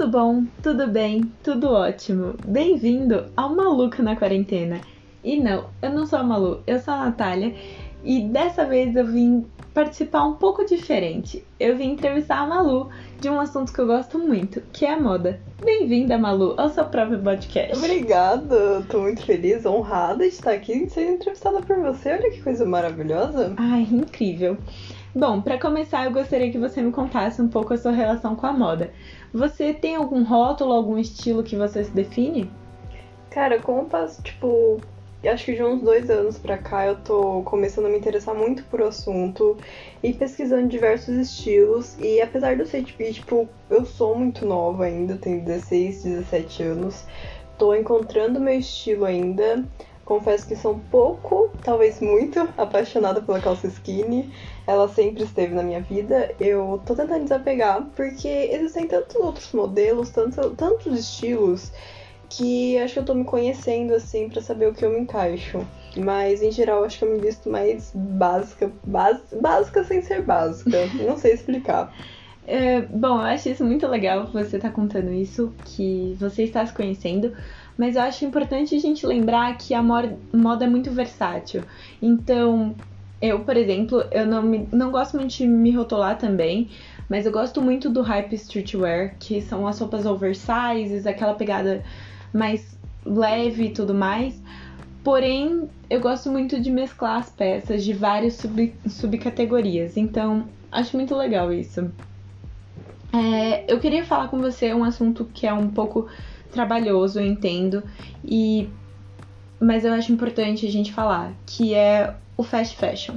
Tudo bom? Tudo bem? Tudo ótimo? Bem-vindo ao Maluca na Quarentena. E não, eu não sou a Malu, eu sou a Natália e dessa vez eu vim participar um pouco diferente. Eu vim entrevistar a Malu de um assunto que eu gosto muito, que é a moda. Bem-vinda, Malu, ao seu próprio podcast. Obrigada, tô muito feliz, honrada de estar aqui sendo entrevistada por você. Olha que coisa maravilhosa. Ai, incrível. Bom, para começar, eu gostaria que você me contasse um pouco a sua relação com a moda. Você tem algum rótulo, algum estilo que você se define? Cara, como passo, tipo, acho que de uns dois anos pra cá eu tô começando a me interessar muito por assunto e pesquisando diversos estilos. E apesar de eu ser, tipo, eu sou muito nova ainda, tenho 16, 17 anos, tô encontrando meu estilo ainda. Confesso que sou um pouco, talvez muito, apaixonada pela calça skinny. Ela sempre esteve na minha vida. Eu tô tentando desapegar, porque existem tantos outros modelos, tantos, tantos estilos, que acho que eu tô me conhecendo assim para saber o que eu me encaixo. Mas em geral acho que eu me visto mais básica, básica sem ser básica. Não sei explicar. É, bom, eu acho isso muito legal você estar tá contando isso, que você está se conhecendo, mas eu acho importante a gente lembrar que a moda é muito versátil. Então, eu, por exemplo, eu não, me, não gosto muito de me rotular também, mas eu gosto muito do hype streetwear, que são as roupas oversizes, aquela pegada mais leve e tudo mais. Porém, eu gosto muito de mesclar as peças de várias sub, subcategorias. Então, acho muito legal isso. É, eu queria falar com você um assunto que é um pouco trabalhoso, eu entendo, e mas eu acho importante a gente falar, que é o fast fashion.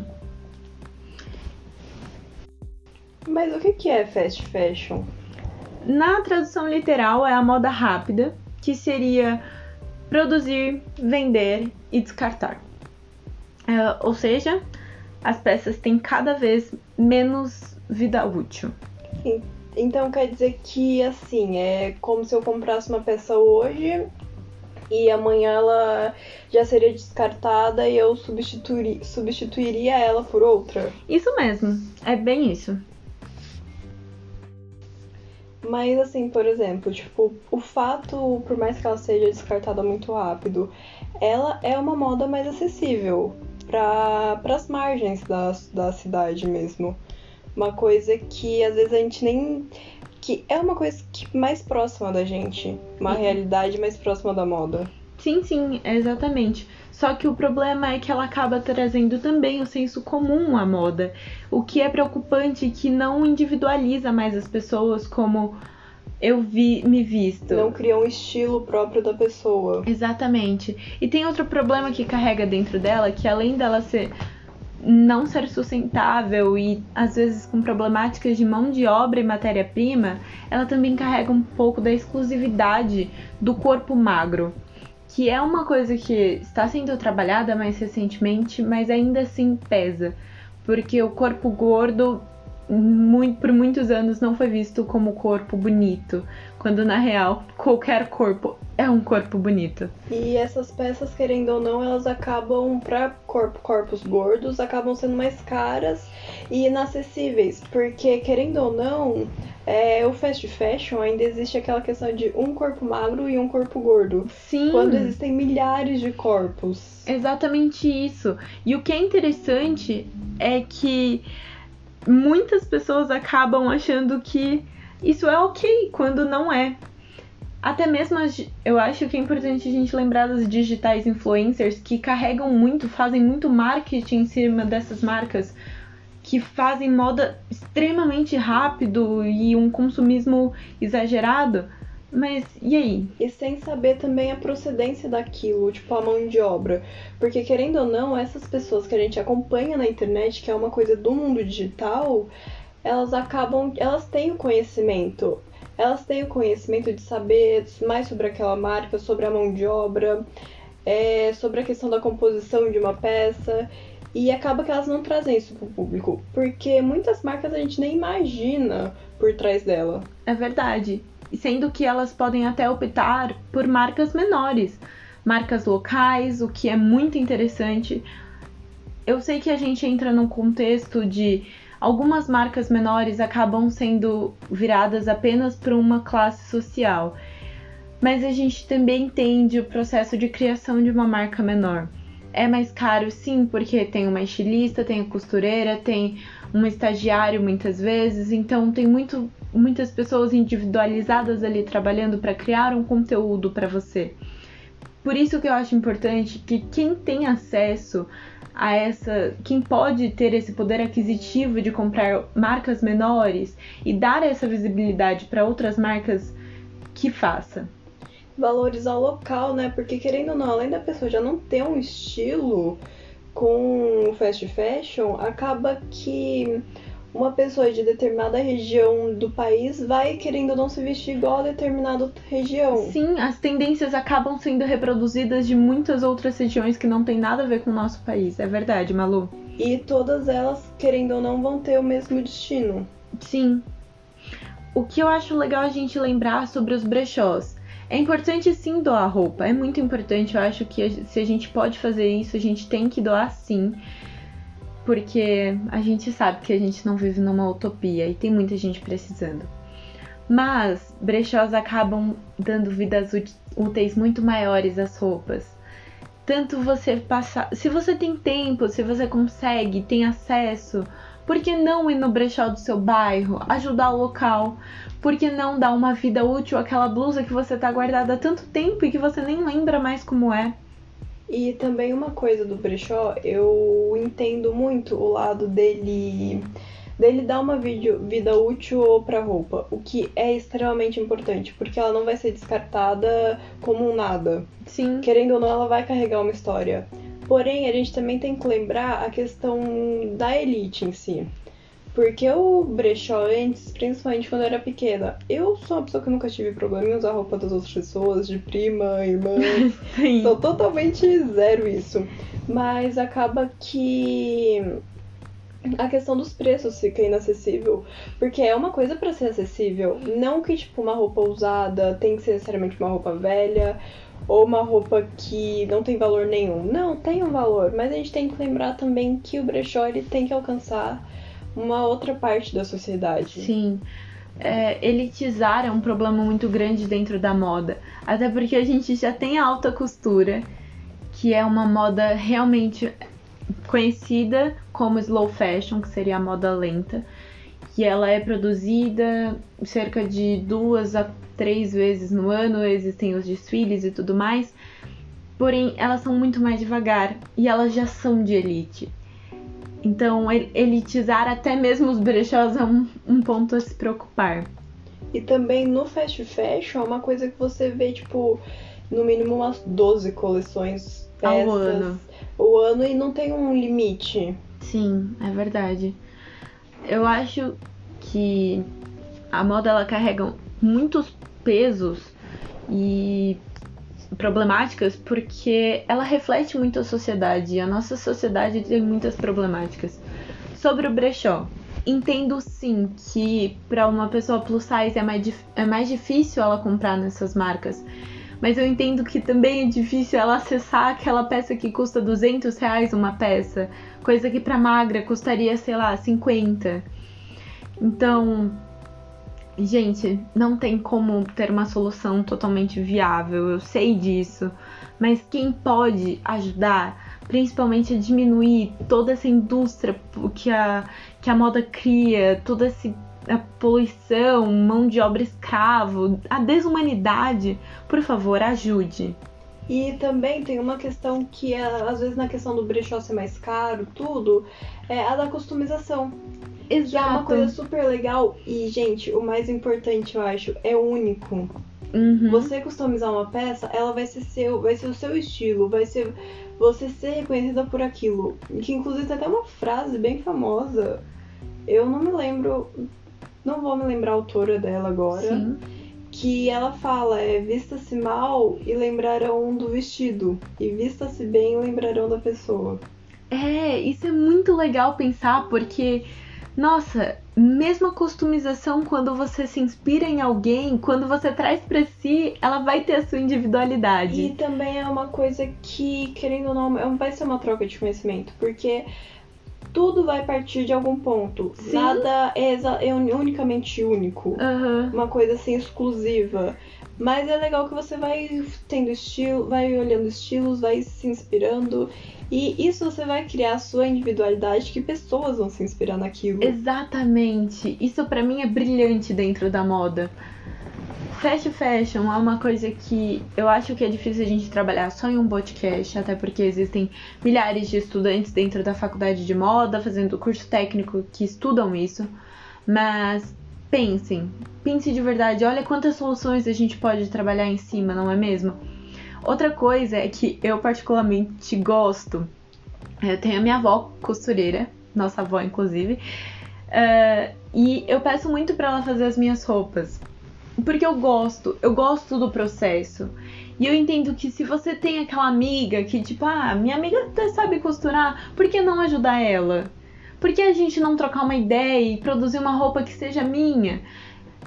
Mas o que é fast fashion? Na tradução literal é a moda rápida, que seria produzir, vender e descartar. É, ou seja, as peças têm cada vez menos vida útil. Sim. Então quer dizer que assim, é como se eu comprasse uma peça hoje e amanhã ela já seria descartada e eu substituir, substituiria ela por outra? Isso mesmo, é bem isso. Mas assim, por exemplo, tipo, o fato, por mais que ela seja descartada muito rápido, ela é uma moda mais acessível para as margens da, da cidade mesmo uma coisa que às vezes a gente nem. que é uma coisa que mais próxima da gente, uma uhum. realidade mais próxima da moda. Sim, sim, exatamente. Só que o problema é que ela acaba trazendo também o senso comum à moda, o que é preocupante que não individualiza mais as pessoas como eu vi me visto. Não cria um estilo próprio da pessoa. Exatamente. E tem outro problema que carrega dentro dela, que além dela ser não ser sustentável e às vezes com problemáticas de mão de obra e matéria-prima, ela também carrega um pouco da exclusividade do corpo magro, que é uma coisa que está sendo trabalhada mais recentemente, mas ainda assim pesa, porque o corpo gordo muito, por muitos anos não foi visto como corpo bonito, quando na real qualquer corpo é um corpo bonito. E essas peças, querendo ou não, elas acabam para corpo, corpos gordos, acabam sendo mais caras e inacessíveis, porque querendo ou não, é, o fast fashion ainda existe aquela questão de um corpo magro e um corpo gordo. Sim. Quando existem milhares de corpos. Exatamente isso. E o que é interessante é que muitas pessoas acabam achando que isso é ok, quando não é. Até mesmo eu acho que é importante a gente lembrar dos digitais influencers que carregam muito, fazem muito marketing em cima dessas marcas, que fazem moda extremamente rápido e um consumismo exagerado. Mas e aí? E sem saber também a procedência daquilo, tipo a mão de obra. Porque querendo ou não, essas pessoas que a gente acompanha na internet, que é uma coisa do mundo digital, elas acabam, elas têm o conhecimento. Elas têm o conhecimento de saber mais sobre aquela marca, sobre a mão de obra, é, sobre a questão da composição de uma peça. E acaba que elas não trazem isso pro público. Porque muitas marcas a gente nem imagina por trás dela. É verdade sendo que elas podem até optar por marcas menores, marcas locais, o que é muito interessante. Eu sei que a gente entra num contexto de algumas marcas menores acabam sendo viradas apenas para uma classe social. Mas a gente também entende o processo de criação de uma marca menor. É mais caro, sim, porque tem uma estilista, tem a costureira, tem um estagiário muitas vezes, então tem muito, muitas pessoas individualizadas ali trabalhando para criar um conteúdo para você. Por isso que eu acho importante que quem tem acesso a essa, quem pode ter esse poder aquisitivo de comprar marcas menores e dar essa visibilidade para outras marcas que faça valorizar o local, né? Porque querendo ou não, além da pessoa já não ter um estilo com o fast fashion, acaba que uma pessoa de determinada região do país vai querendo ou não se vestir igual a determinada região. Sim, as tendências acabam sendo reproduzidas de muitas outras regiões que não tem nada a ver com o nosso país. É verdade, Malu. E todas elas, querendo ou não, vão ter o mesmo destino. Sim. O que eu acho legal a gente lembrar sobre os brechós é importante sim doar roupa, é muito importante. Eu acho que se a gente pode fazer isso, a gente tem que doar sim. Porque a gente sabe que a gente não vive numa utopia e tem muita gente precisando. Mas brechós acabam dando vidas úteis muito maiores às roupas. Tanto você passar. Se você tem tempo, se você consegue, tem acesso, por que não ir no brechó do seu bairro, ajudar o local? Por que não dar uma vida útil àquela blusa que você tá guardada há tanto tempo e que você nem lembra mais como é? E também uma coisa do brechó, eu entendo muito o lado dele dele dar uma vídeo, vida útil para roupa, o que é extremamente importante, porque ela não vai ser descartada como um nada. Sim. Querendo ou não, ela vai carregar uma história. Porém, a gente também tem que lembrar a questão da elite em si. Porque o brechó antes, principalmente quando eu era pequena, eu sou uma pessoa que nunca tive problema em usar roupa das outras pessoas, de prima, irmã. Sim. Sou totalmente zero isso. Mas acaba que a questão dos preços fica inacessível. Porque é uma coisa para ser acessível. Não que, tipo, uma roupa usada tem que ser necessariamente uma roupa velha ou uma roupa que não tem valor nenhum. Não, tem um valor, mas a gente tem que lembrar também que o brechó ele tem que alcançar uma outra parte da sociedade. Sim. É, elitizar é um problema muito grande dentro da moda. Até porque a gente já tem a alta costura, que é uma moda realmente conhecida como slow fashion, que seria a moda lenta. E ela é produzida cerca de duas a três vezes no ano, existem os desfiles e tudo mais. Porém, elas são muito mais devagar e elas já são de elite. Então, elitizar até mesmo os brechós é um, um ponto a se preocupar. E também no fast fashion é uma coisa que você vê, tipo, no mínimo umas 12 coleções ao ano. O ano e não tem um limite. Sim, é verdade. Eu acho que a moda ela carrega muitos pesos e problemáticas porque ela reflete muito a sociedade a nossa sociedade tem muitas problemáticas. Sobre o brechó, entendo sim que para uma pessoa plus size é mais, é mais difícil ela comprar nessas marcas, mas eu entendo que também é difícil ela acessar aquela peça que custa 200 reais uma peça, coisa que para magra custaria, sei lá, 50. Então, Gente, não tem como ter uma solução totalmente viável, eu sei disso, mas quem pode ajudar, principalmente a diminuir toda essa indústria que a, que a moda cria, toda essa a poluição, mão de obra escravo, a desumanidade, por favor, ajude. E também tem uma questão que, é, às vezes, na questão do brechó ser mais caro, tudo, é a da customização. Exato. é uma coisa super legal. E, gente, o mais importante, eu acho, é único. Uhum. Você customizar uma peça, ela vai ser seu, vai ser o seu estilo, vai ser você ser reconhecida por aquilo. Que inclusive tem até uma frase bem famosa. Eu não me lembro, não vou me lembrar a autora dela agora. Sim. Que ela fala, é vista-se mal e lembrarão do vestido. E vista-se bem e lembrarão da pessoa. É, isso é muito legal pensar, porque nossa, mesmo a customização, quando você se inspira em alguém, quando você traz para si, ela vai ter a sua individualidade. E também é uma coisa que, querendo ou não, é vai ser uma troca de conhecimento, porque tudo vai partir de algum ponto. Sim. Nada é, é uni- unicamente único. Aham. Uma coisa assim exclusiva. Mas é legal que você vai tendo estilo, vai olhando estilos, vai se inspirando. E isso você vai criar a sua individualidade, que pessoas vão se inspirar naquilo. Exatamente. Isso pra mim é brilhante dentro da moda. Fast fashion é uma coisa que eu acho que é difícil a gente trabalhar só em um podcast, até porque existem milhares de estudantes dentro da faculdade de moda fazendo curso técnico que estudam isso. Mas pensem, pense de verdade, olha quantas soluções a gente pode trabalhar em cima, não é mesmo? Outra coisa é que eu particularmente gosto. Eu tenho a minha avó costureira, nossa avó inclusive, eh, e eu peço muito pra ela fazer as minhas roupas. Porque eu gosto, eu gosto do processo. E eu entendo que se você tem aquela amiga que, tipo, ah, minha amiga até sabe costurar, por que não ajudar ela? Por que a gente não trocar uma ideia e produzir uma roupa que seja minha?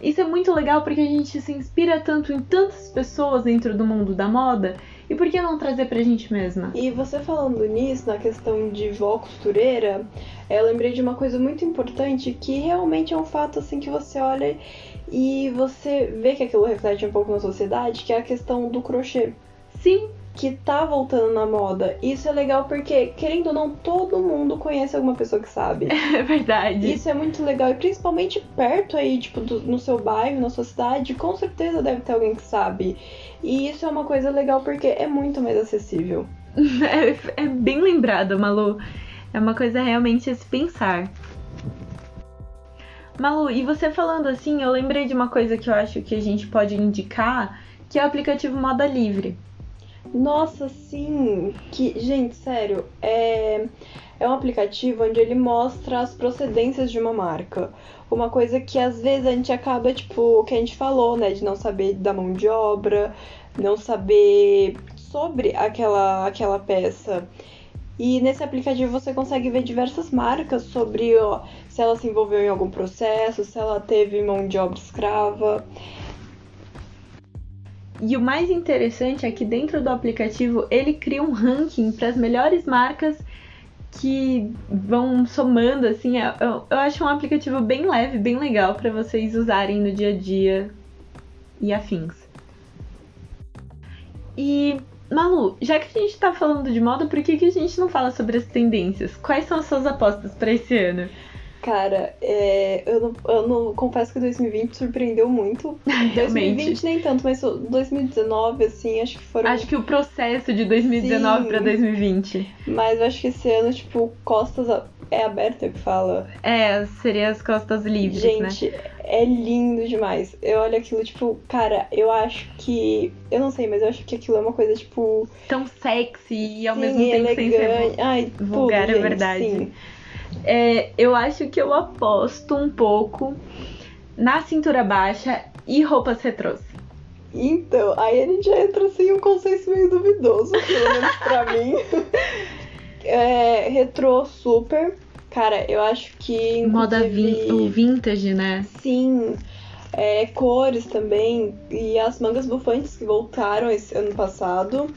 Isso é muito legal porque a gente se inspira tanto em tantas pessoas dentro do mundo da moda. E por que não trazer pra gente mesma? E você falando nisso, na questão de vó costureira, eu lembrei de uma coisa muito importante que realmente é um fato assim que você olha e você vê que aquilo reflete um pouco na sociedade, que é a questão do crochê. Sim, que tá voltando na moda. Isso é legal porque, querendo ou não, todo mundo conhece alguma pessoa que sabe. é verdade. Isso é muito legal, e principalmente perto aí, tipo, do- no seu bairro, na sua cidade, com certeza deve ter alguém que sabe. E isso é uma coisa legal porque é muito mais acessível. É, é bem lembrado, Malu. É uma coisa realmente a se pensar. Malu, e você falando assim, eu lembrei de uma coisa que eu acho que a gente pode indicar, que é o aplicativo Moda Livre. Nossa, sim! Que, gente, sério, é, é um aplicativo onde ele mostra as procedências de uma marca. Uma coisa que às vezes a gente acaba, tipo, o que a gente falou, né? De não saber da mão de obra, não saber sobre aquela, aquela peça. E nesse aplicativo você consegue ver diversas marcas sobre ó, se ela se envolveu em algum processo, se ela teve mão de obra escrava. E o mais interessante é que dentro do aplicativo ele cria um ranking para as melhores marcas que vão somando assim. Eu, eu- eu acho um aplicativo bem leve, bem legal para vocês usarem no dia a dia e afins. E Malu, já que a gente tá falando de moda, por que, que a gente não fala sobre as tendências? Quais são as suas apostas para esse ano? Cara, é, eu, não, eu não confesso que 2020 surpreendeu muito. 2020 nem tanto, mas 2019, assim, acho que foram. Acho que o processo de 2019 Sim. para 2020. Mas eu acho que esse ano, tipo, costas a- é aberta que fala. É, seria as costas livres, né? Gente, é lindo demais. Eu olho aquilo, tipo, cara, eu acho que. Eu não sei, mas eu acho que aquilo é uma coisa, tipo. Tão sexy e ao sim, mesmo tempo sem ser elegante. Ai, vulgar, tudo, é gente, verdade. sim. É, eu acho que eu aposto um pouco na cintura baixa e roupas retrôs. Então, aí a gente já entra assim um consenso meio duvidoso, pelo menos pra mim. É, retrô super. Cara, eu acho que. Moda vin o vintage, né? Sim. É, cores também. E as mangas bufantes que voltaram esse ano passado.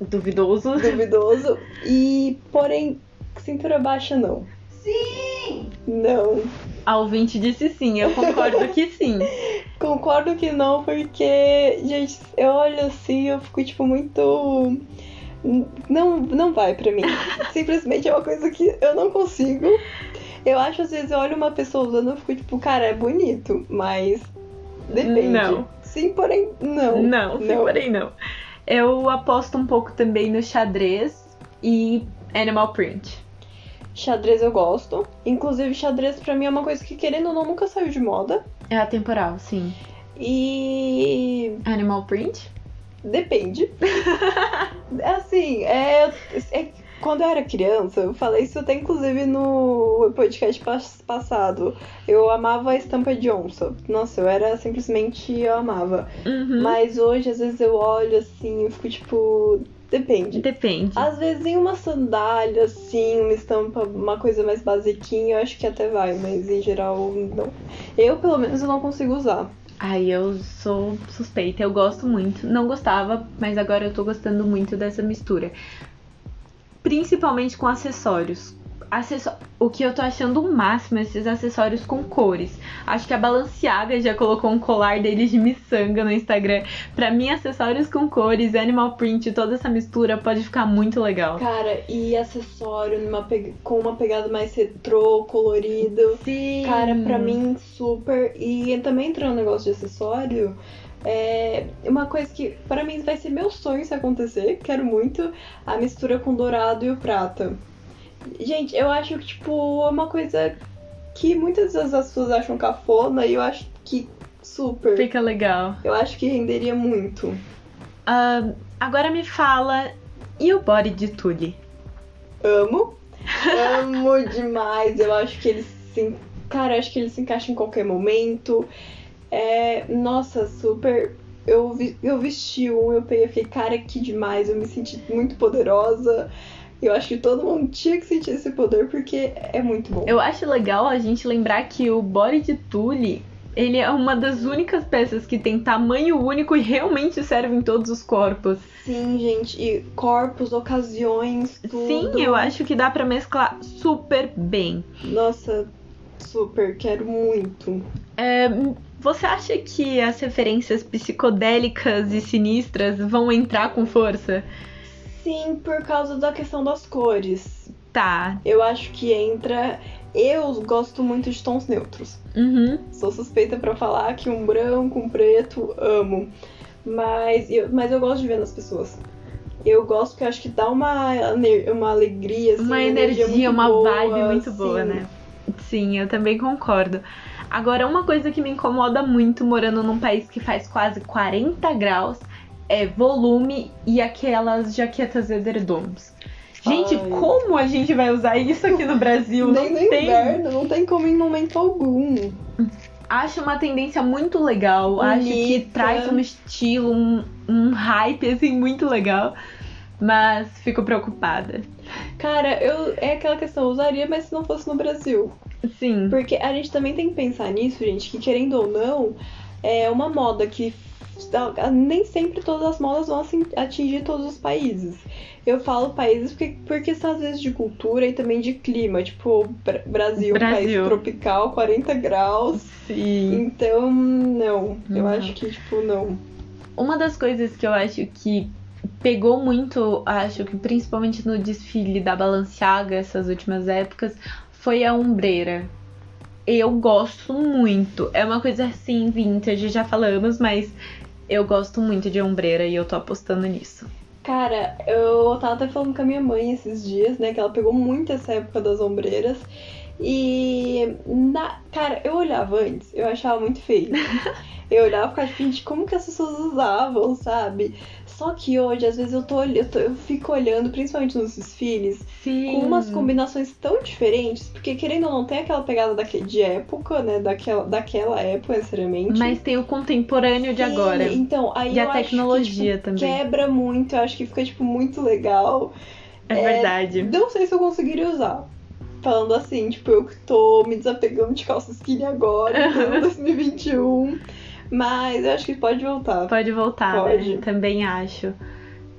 Duvidoso. Duvidoso. E, porém, cintura baixa não. Sim! Não. A ouvinte disse sim, eu concordo que sim. Concordo que não, porque, gente, eu olho assim eu fico, tipo, muito. Não, não vai pra mim. Simplesmente é uma coisa que eu não consigo. Eu acho, às vezes, eu olho uma pessoa usando eu fico, tipo, cara, é bonito, mas. Depende. Não. Sim, porém, não. Não, sim, porém não. Eu aposto um pouco também no xadrez e animal print. Xadrez eu gosto. Inclusive, xadrez pra mim é uma coisa que, querendo ou não, nunca saiu de moda. É atemporal, sim. E. Animal print? Depende. assim, é, é- Quando eu era criança, eu falei isso até inclusive no podcast pas- passado. Eu amava a estampa de onça. Nossa, eu era simplesmente. Eu amava. Uhum. Mas hoje, às vezes, eu olho assim, eu fico tipo. Depende. Depende. Às vezes em uma sandália, assim, uma estampa, uma coisa mais basiquinha, eu acho que até vai, mas em geral não. Eu, pelo menos, eu não consigo usar. Ai, eu sou suspeita, eu gosto muito. Não gostava, mas agora eu tô gostando muito dessa mistura. Principalmente com acessórios. Acessó- o que eu tô achando o máximo é esses acessórios com cores. Acho que a Balenciaga já colocou um colar deles de miçanga no Instagram. Pra mim, acessórios com cores, animal print, toda essa mistura pode ficar muito legal. Cara, e acessório numa pe- com uma pegada mais retrô, colorido. Sim. Cara, pra mim, super. E também entrando no negócio de acessório, é uma coisa que pra mim vai ser meu sonho se acontecer, quero muito, a mistura com o dourado e o prata. Gente, eu acho que, tipo, é uma coisa que muitas vezes as pessoas acham cafona e eu acho que super. Fica legal. Eu acho que renderia muito. Ah, agora me fala, e o body de Tully? Amo. Amo demais. Eu acho que ele se. Cara, eu acho que ele se encaixa em qualquer momento. É. Nossa, super. Eu, vi- eu vesti um, eu peguei fiquei, cara, que demais. Eu me senti muito poderosa. Eu acho que todo mundo tinha que sentir esse poder porque é muito bom. Eu acho legal a gente lembrar que o body de Tully, ele é uma das únicas peças que tem tamanho único e realmente serve em todos os corpos. Sim, gente. E corpos, ocasiões, tudo. Sim, eu acho que dá pra mesclar super bem. Nossa, super. Quero muito. É, você acha que as referências psicodélicas e sinistras vão entrar com força? Sim, por causa da questão das cores. Tá. Eu acho que entra. Eu gosto muito de tons neutros. Uhum. Sou suspeita pra falar que um branco, um preto, amo. Mas eu, mas eu gosto de ver nas pessoas. Eu gosto porque eu acho que dá uma, uma alegria, assim, uma energia, muito uma boa, vibe muito boa, sim. né? Sim, eu também concordo. Agora, uma coisa que me incomoda muito morando num país que faz quase 40 graus é volume e aquelas jaquetas edredoms. Gente, Ai. como a gente vai usar isso aqui no Brasil? Nem não no tem. inverno, não tem como em momento algum. Acho uma tendência muito legal. Acho que Bonita. traz um estilo, um, um hype, assim, muito legal. Mas fico preocupada. Cara, eu é aquela questão, eu usaria, mas se não fosse no Brasil. Sim. Porque a gente também tem que pensar nisso, gente, que querendo ou não, é uma moda que nem sempre todas as modas vão assim, atingir todos os países. Eu falo países porque, porque são às vezes de cultura e também de clima. Tipo, Bra- Brasil, um país Brasil. tropical, 40 graus. Sim. Então, não. Eu Uhum. acho que, tipo, não. Uma das coisas que eu acho que pegou muito, acho que principalmente no desfile da Balenciaga essas últimas épocas, foi a ombreira. Eu gosto muito. É uma coisa assim, vintage, já falamos, mas eu gosto muito de ombreira e eu tô apostando nisso. Cara, eu tava até falando com a minha mãe esses dias, né? Que ela pegou muito essa época das ombreiras. E, na, cara, eu olhava antes, eu achava muito feio. Eu olhava e ficava tipo, gente, como que as pessoas usavam, sabe? Só que hoje, às vezes, eu, tô, eu, tô- eu fico olhando, principalmente nos desfiles, Sim. com umas combinações tão diferentes, porque querendo ou não, tem aquela pegada daque- de época, né? Daquela, daquela época, necessariamente. Mas tem o contemporâneo de Sim, agora. Então, aí E eu a acho que, tecnologia tipo, também. quebra muito, eu acho que fica, tipo, muito legal. É, é, verdade. Não sei se eu conseguiria usar. Falando assim, tipo, eu que tô me desapegando de calça skinny agora, em pleno 2021. Mas eu acho que pode voltar. Pode voltar, Pode. né? Também acho.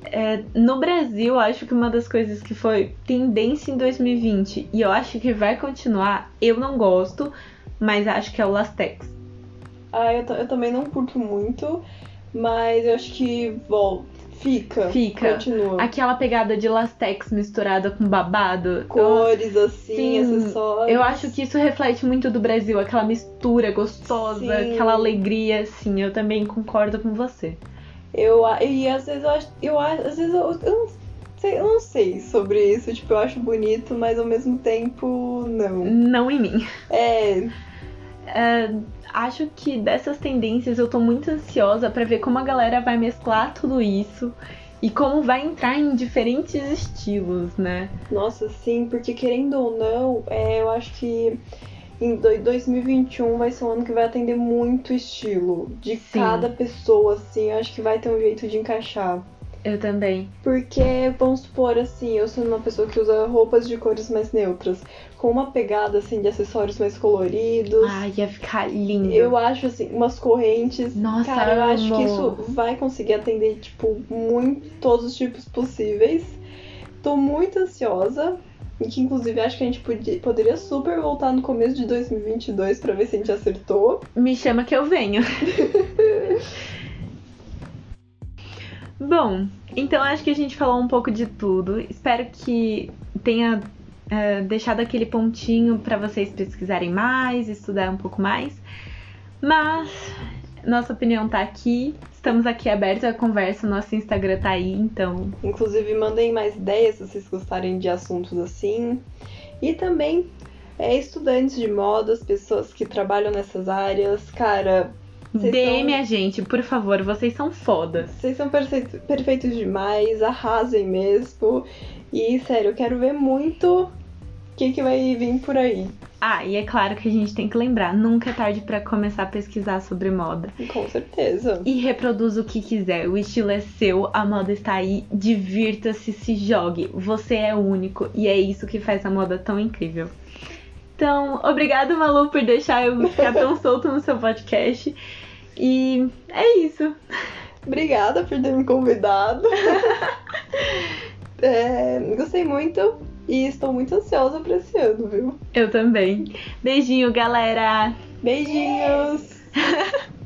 É, no Brasil, acho que uma das coisas que foi tendência em 2020 e eu acho que vai continuar, eu não gosto, mas acho que é o Lastex. Ah, eu, eu também não curto muito, mas eu acho que volta. Fica. Fica. Continua. Aquela pegada de Lastex misturada com babado. Cores assim, Sim, acessórios. Eu acho que isso reflete muito do Brasil, aquela mistura gostosa, Sim. aquela alegria, sim, eu também concordo com você. Eu, e às vezes eu acho. Eu, às vezes eu, eu não sei, eu não sei sobre isso. Tipo, eu acho bonito, mas ao mesmo tempo, não. Não em mim. É. É, acho que dessas tendências eu tô muito ansiosa pra ver como a galera vai mesclar tudo isso e como vai entrar em diferentes estilos, né? Nossa, sim, porque querendo ou não, é, eu acho que em do- 2021 vai ser um ano que vai atender muito estilo. De Sim. cada pessoa, assim, eu acho que vai ter um jeito de encaixar. Eu também. Porque, vamos supor, assim, eu sou uma pessoa que usa roupas de cores mais neutras, com uma pegada, assim, de acessórios mais coloridos. Ai, ia ficar lindo. Eu acho, assim, umas correntes. Nossa, Cara, eu amo. acho que isso vai conseguir atender, tipo, muito todos os tipos possíveis. Tô muito ansiosa. e que inclusive acho que a gente podia, poderia super voltar no começo de 2022 para ver se a gente acertou. Me chama que eu venho. Bom, então acho que a gente falou um pouco de tudo. Espero que tenha é, deixado aquele pontinho para vocês pesquisarem mais, estudar um pouco mais. Mas nossa opinião tá aqui. Estamos aqui abertos à conversa, nosso Instagram tá aí, então. Inclusive, mandem mais ideias se vocês gostarem de assuntos assim. E também é, estudantes de modas, pessoas que trabalham nessas áreas. Cara, DM são... a gente, por favor, vocês são fodas. Vocês são perfeitos, demais, arrasem mesmo. E sério, eu quero ver muito que, que vai vir por aí. Ah, e é claro que a gente tem que lembrar, nunca é tarde para começar a pesquisar sobre moda. Com certeza. E reproduz o que quiser, o estilo é seu, a moda está aí, divirta-se, se jogue. Você é único e é isso que faz a moda tão incrível. Então, obrigado, Malu, por deixar eu ficar tão solto no seu podcast. E é isso. Obrigada por ter me convidado. é, gostei muito. E estou muito ansiosa para esse ano, viu? Eu também. Beijinho, galera! Beijinhos!